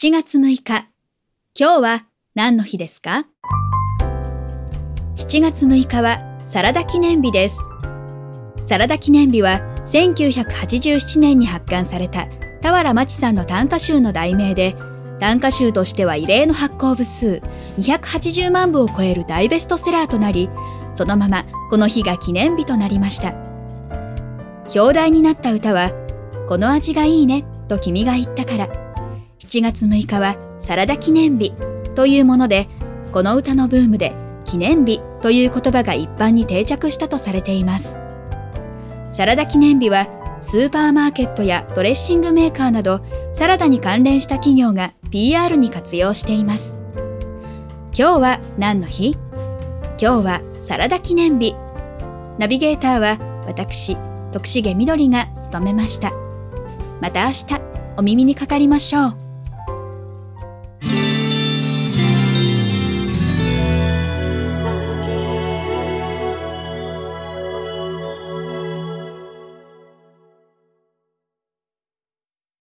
7月6日。今日は何の日ですか ?7 月6日はサラダ記念日です。サラダ記念日は1987年に発刊された俵真知さんの短歌集の題名で、短歌集としては異例の発行部数280万部を超える大ベストセラーとなり、そのままこの日が記念日となりました。表題になった歌は、この味がいいねと君が言ったから、7月6日はサラダ記念日というもので、この歌のブームで記念日という言葉が一般に定着したとされています。サラダ記念日はスーパーマーケットやドレッシングメーカーなどサラダに関連した企業が PR に活用しています。今日は何の日？今日はサラダ記念日。ナビゲーターは私、徳重みどりが務めました。また明日お耳にかかりましょう。